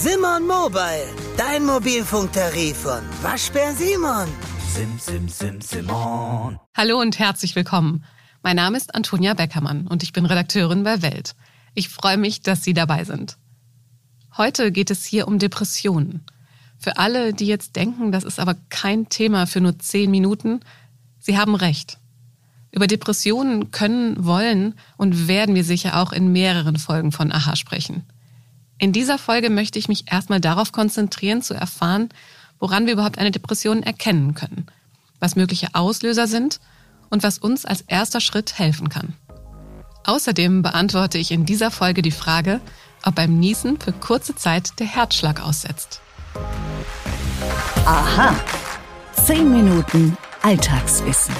Simon Mobile, dein Mobilfunktarif von Waschbär Simon. Sim, sim, sim, Simon. Hallo und herzlich willkommen. Mein Name ist Antonia Beckermann und ich bin Redakteurin bei Welt. Ich freue mich, dass Sie dabei sind. Heute geht es hier um Depressionen. Für alle, die jetzt denken, das ist aber kein Thema für nur zehn Minuten, Sie haben recht. Über Depressionen können, wollen und werden wir sicher auch in mehreren Folgen von Aha sprechen. In dieser Folge möchte ich mich erstmal darauf konzentrieren, zu erfahren, woran wir überhaupt eine Depression erkennen können, was mögliche Auslöser sind und was uns als erster Schritt helfen kann. Außerdem beantworte ich in dieser Folge die Frage, ob beim Niesen für kurze Zeit der Herzschlag aussetzt. Aha. 10 Minuten Alltagswissen.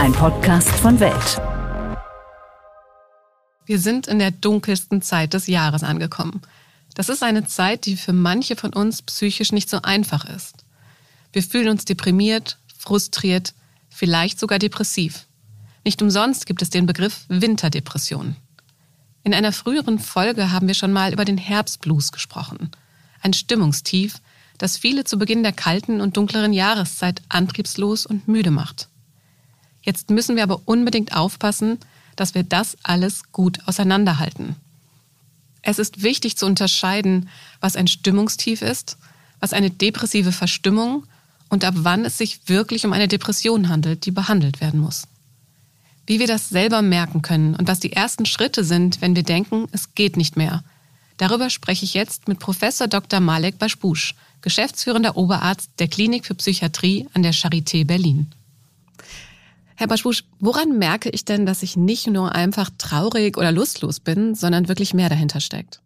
Ein Podcast von Welt. Wir sind in der dunkelsten Zeit des Jahres angekommen. Das ist eine Zeit, die für manche von uns psychisch nicht so einfach ist. Wir fühlen uns deprimiert, frustriert, vielleicht sogar depressiv. Nicht umsonst gibt es den Begriff Winterdepression. In einer früheren Folge haben wir schon mal über den Herbstblues gesprochen. Ein Stimmungstief, das viele zu Beginn der kalten und dunkleren Jahreszeit antriebslos und müde macht. Jetzt müssen wir aber unbedingt aufpassen, dass wir das alles gut auseinanderhalten. Es ist wichtig zu unterscheiden, was ein Stimmungstief ist, was eine depressive Verstimmung und ab wann es sich wirklich um eine Depression handelt, die behandelt werden muss. Wie wir das selber merken können und was die ersten Schritte sind, wenn wir denken, es geht nicht mehr. Darüber spreche ich jetzt mit Professor Dr. Malek Baschbusch, geschäftsführender Oberarzt der Klinik für Psychiatrie an der Charité Berlin. Herr Baschbusch, woran merke ich denn, dass ich nicht nur einfach traurig oder lustlos bin, sondern wirklich mehr dahinter steckt?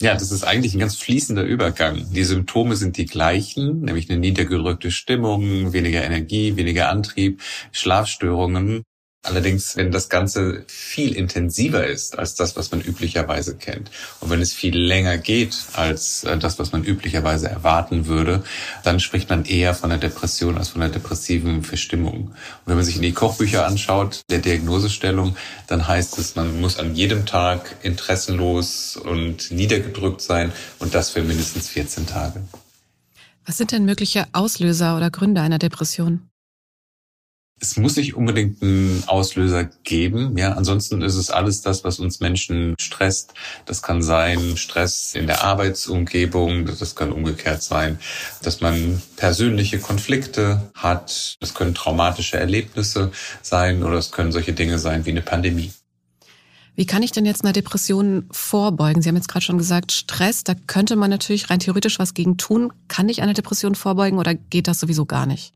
Ja, das ist eigentlich ein ganz fließender Übergang. Die Symptome sind die gleichen, nämlich eine niedergedrückte Stimmung, weniger Energie, weniger Antrieb, Schlafstörungen. Allerdings, wenn das Ganze viel intensiver ist als das, was man üblicherweise kennt und wenn es viel länger geht als äh, das, was man üblicherweise erwarten würde, dann spricht man eher von einer Depression als von einer depressiven Verstimmung. Und wenn man sich in die Kochbücher anschaut, der Diagnosestellung, dann heißt es, man muss an jedem Tag interessenlos und niedergedrückt sein und das für mindestens 14 Tage. Was sind denn mögliche Auslöser oder Gründe einer Depression? Es muss nicht unbedingt einen Auslöser geben. Ja, ansonsten ist es alles das, was uns Menschen stresst. Das kann sein Stress in der Arbeitsumgebung. Das kann umgekehrt sein, dass man persönliche Konflikte hat. Das können traumatische Erlebnisse sein oder es können solche Dinge sein wie eine Pandemie. Wie kann ich denn jetzt einer Depression vorbeugen? Sie haben jetzt gerade schon gesagt, Stress, da könnte man natürlich rein theoretisch was gegen tun. Kann ich eine Depression vorbeugen oder geht das sowieso gar nicht?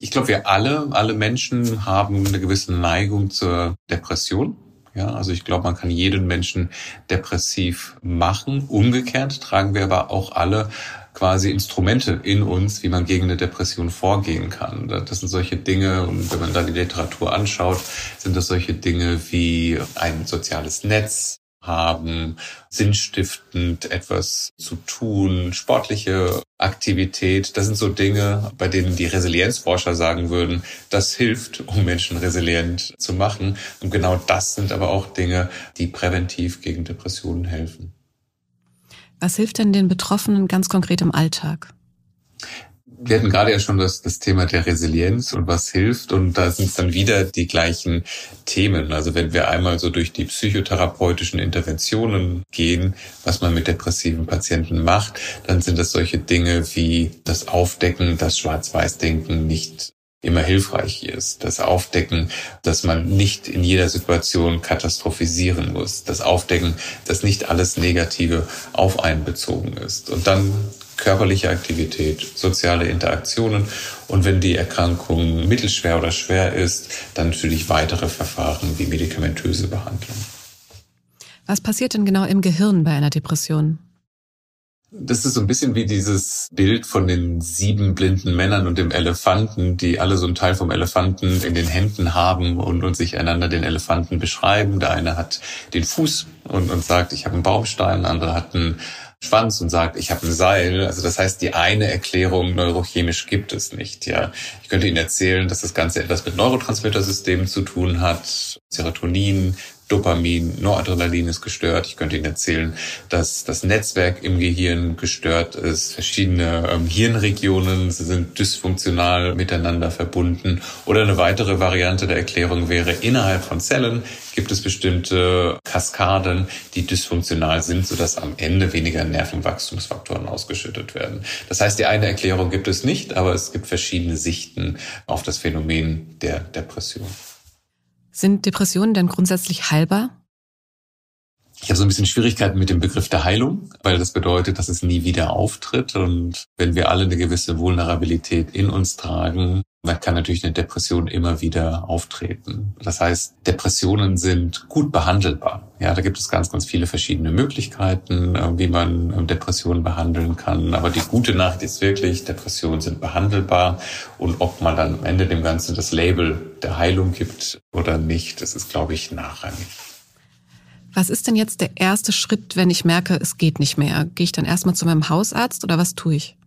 Ich glaube, wir alle, alle Menschen haben eine gewisse Neigung zur Depression. Ja, also ich glaube, man kann jeden Menschen depressiv machen. Umgekehrt tragen wir aber auch alle quasi Instrumente in uns, wie man gegen eine Depression vorgehen kann. Das sind solche Dinge, und wenn man da die Literatur anschaut, sind das solche Dinge wie ein soziales Netz, haben, sinnstiftend etwas zu tun, sportliche Aktivität. Das sind so Dinge, bei denen die Resilienzforscher sagen würden, das hilft, um Menschen resilient zu machen. Und genau das sind aber auch Dinge, die präventiv gegen Depressionen helfen. Was hilft denn den Betroffenen ganz konkret im Alltag? Wir hatten gerade ja schon das, das Thema der Resilienz und was hilft. Und da sind es dann wieder die gleichen Themen. Also wenn wir einmal so durch die psychotherapeutischen Interventionen gehen, was man mit depressiven Patienten macht, dann sind das solche Dinge wie das Aufdecken, dass Schwarz-Weiß-Denken nicht immer hilfreich ist. Das Aufdecken, dass man nicht in jeder Situation katastrophisieren muss. Das Aufdecken, dass nicht alles Negative auf einen bezogen ist. Und dann körperliche Aktivität, soziale Interaktionen und wenn die Erkrankung mittelschwer oder schwer ist, dann natürlich weitere Verfahren wie medikamentöse Behandlung. Was passiert denn genau im Gehirn bei einer Depression? Das ist so ein bisschen wie dieses Bild von den sieben blinden Männern und dem Elefanten, die alle so einen Teil vom Elefanten in den Händen haben und, und sich einander den Elefanten beschreiben. Der eine hat den Fuß und, und sagt, ich habe einen Baumstein, der andere hat einen Schwanz und sagt, ich habe ein Seil. Also das heißt, die eine Erklärung neurochemisch gibt es nicht. Ja, ich könnte Ihnen erzählen, dass das Ganze etwas mit Neurotransmittersystemen zu tun hat, Serotonin, Dopamin, Noradrenalin ist gestört. Ich könnte Ihnen erzählen, dass das Netzwerk im Gehirn gestört ist. Verschiedene ähm, Hirnregionen sind dysfunktional miteinander verbunden. Oder eine weitere Variante der Erklärung wäre, innerhalb von Zellen gibt es bestimmte Kaskaden, die dysfunktional sind, sodass am Ende weniger Nervenwachstumsfaktoren ausgeschüttet werden. Das heißt, die eine Erklärung gibt es nicht, aber es gibt verschiedene Sichten auf das Phänomen der Depression. Sind Depressionen denn grundsätzlich heilbar? Ich habe so ein bisschen Schwierigkeiten mit dem Begriff der Heilung, weil das bedeutet, dass es nie wieder auftritt. Und wenn wir alle eine gewisse Vulnerabilität in uns tragen, dann kann natürlich eine Depression immer wieder auftreten. Das heißt, Depressionen sind gut behandelbar. Ja, da gibt es ganz, ganz viele verschiedene Möglichkeiten, äh, wie man ähm, Depressionen behandeln kann. Aber die gute Nachricht ist wirklich, Depressionen sind behandelbar. Und ob man dann am Ende dem Ganzen das Label der Heilung gibt oder nicht, das ist, glaube ich, nachrangig. Was ist denn jetzt der erste Schritt, wenn ich merke, es geht nicht mehr? Gehe ich dann erstmal zu meinem Hausarzt oder was tue ich?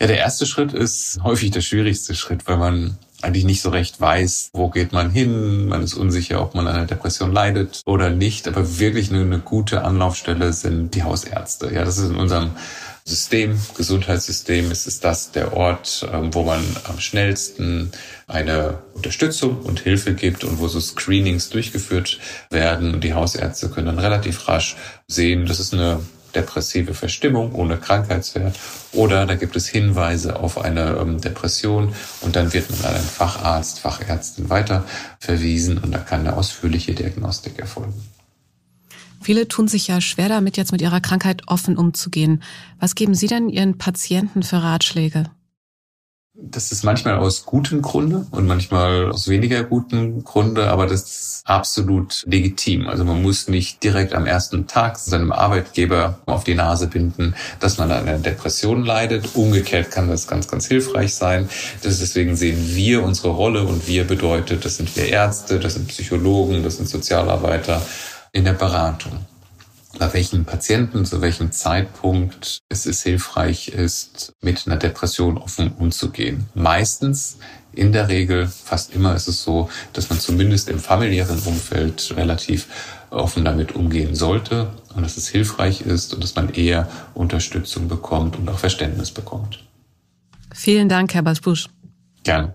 Ja, der erste Schritt ist häufig der schwierigste Schritt, weil man eigentlich nicht so recht weiß, wo geht man hin. Man ist unsicher, ob man an einer Depression leidet oder nicht. Aber wirklich eine, eine gute Anlaufstelle sind die Hausärzte. Ja, das ist in unserem System, Gesundheitssystem, ist es das der Ort, ähm, wo man am schnellsten eine Unterstützung und Hilfe gibt und wo so Screenings durchgeführt werden. Und die Hausärzte können dann relativ rasch sehen, das ist eine depressive Verstimmung ohne Krankheitswert oder da gibt es Hinweise auf eine ähm, Depression und dann wird man an einen Facharzt, Fachärztin weiter verwiesen und da kann eine ausführliche Diagnostik erfolgen. Viele tun sich ja schwer damit, jetzt mit ihrer Krankheit offen umzugehen. Was geben Sie denn Ihren Patienten für Ratschläge? Das ist manchmal aus gutem Grunde und manchmal aus weniger guten Grunde, aber das ist absolut legitim. Also man muss nicht direkt am ersten Tag seinem Arbeitgeber auf die Nase binden, dass man an einer Depression leidet. Umgekehrt kann das ganz, ganz hilfreich sein. deswegen sehen wir unsere Rolle und wir bedeutet, das sind wir Ärzte, das sind Psychologen, das sind Sozialarbeiter in der Beratung bei welchen Patienten, zu welchem Zeitpunkt es ist hilfreich ist, mit einer Depression offen umzugehen. Meistens, in der Regel, fast immer ist es so, dass man zumindest im familiären Umfeld relativ offen damit umgehen sollte und dass es hilfreich ist und dass man eher Unterstützung bekommt und auch Verständnis bekommt. Vielen Dank, Herr Basbusch. Gerne.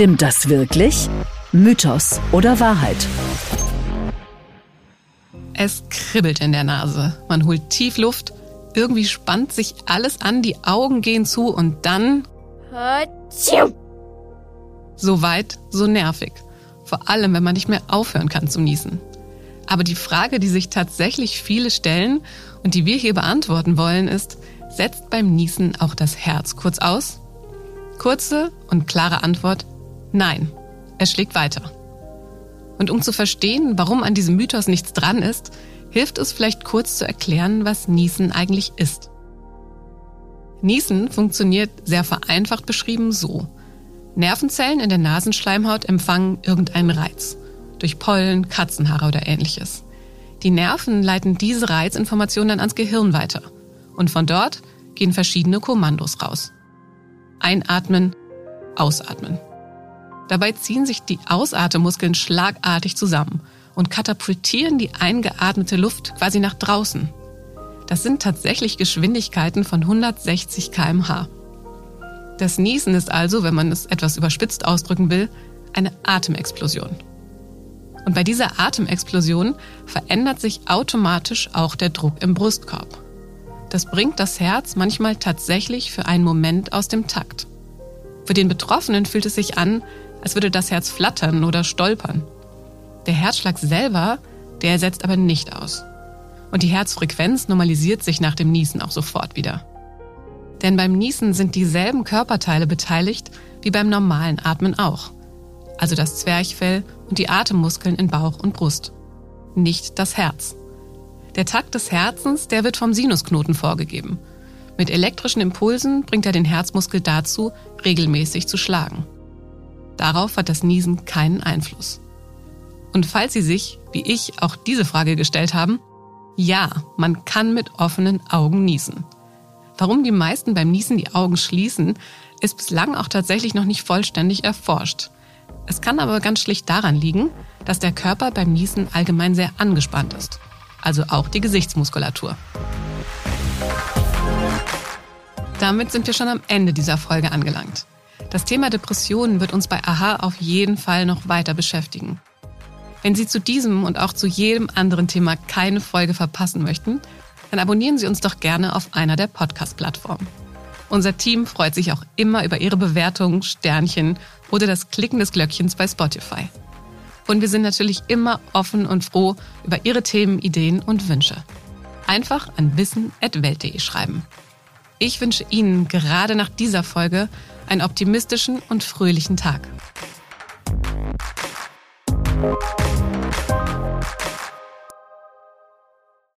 Stimmt das wirklich? Mythos oder Wahrheit? Es kribbelt in der Nase. Man holt tief Luft. Irgendwie spannt sich alles an, die Augen gehen zu und dann. So weit, so nervig. Vor allem, wenn man nicht mehr aufhören kann zu niesen. Aber die Frage, die sich tatsächlich viele stellen und die wir hier beantworten wollen, ist, setzt beim Niesen auch das Herz kurz aus? Kurze und klare Antwort, nein, es schlägt weiter. Und um zu verstehen, warum an diesem Mythos nichts dran ist, hilft es vielleicht kurz zu erklären, was Niesen eigentlich ist. Niesen funktioniert sehr vereinfacht beschrieben so. Nervenzellen in der Nasenschleimhaut empfangen irgendeinen Reiz. Durch Pollen, Katzenhaare oder ähnliches. Die Nerven leiten diese Reizinformationen dann ans Gehirn weiter. Und von dort gehen verschiedene Kommandos raus. Einatmen, ausatmen. Dabei ziehen sich die Ausatemuskeln schlagartig zusammen und katapultieren die eingeatmete Luft quasi nach draußen. Das sind tatsächlich Geschwindigkeiten von 160 kmh. Das Niesen ist also, wenn man es etwas überspitzt ausdrücken will, eine Atemexplosion. Und bei dieser Atemexplosion verändert sich automatisch auch der Druck im Brustkorb. Das bringt das Herz manchmal tatsächlich für einen Moment aus dem Takt. Für den Betroffenen fühlt es sich an, als würde das Herz flattern oder stolpern. Der Herzschlag selber, der setzt aber nicht aus. Und die Herzfrequenz normalisiert sich nach dem Niesen auch sofort wieder. Denn beim Niesen sind dieselben Körperteile beteiligt wie beim normalen Atmen auch. Also das Zwerchfell und die Atemmuskeln in Bauch und Brust. Nicht das Herz. Der Takt des Herzens, der wird vom Sinusknoten vorgegeben. Mit elektrischen Impulsen bringt er den Herzmuskel dazu, regelmäßig zu schlagen. Darauf hat das Niesen keinen Einfluss. Und falls Sie sich, wie ich, auch diese Frage gestellt haben, ja, man kann mit offenen Augen niesen. Warum die meisten beim Niesen die Augen schließen, ist bislang auch tatsächlich noch nicht vollständig erforscht. Es kann aber ganz schlicht daran liegen, dass der Körper beim Niesen allgemein sehr angespannt ist. Also auch die Gesichtsmuskulatur. Damit sind wir schon am Ende dieser Folge angelangt. Das Thema Depressionen wird uns bei AHA auf jeden Fall noch weiter beschäftigen. Wenn Sie zu diesem und auch zu jedem anderen Thema keine Folge verpassen möchten, dann abonnieren Sie uns doch gerne auf einer der Podcast-Plattformen. Unser Team freut sich auch immer über Ihre Bewertungen, Sternchen oder das Klicken des Glöckchens bei Spotify. Und wir sind natürlich immer offen und froh über Ihre Themen, Ideen und Wünsche. Einfach an wissen.welt.de schreiben. Ich wünsche Ihnen gerade nach dieser Folge einen optimistischen und fröhlichen Tag.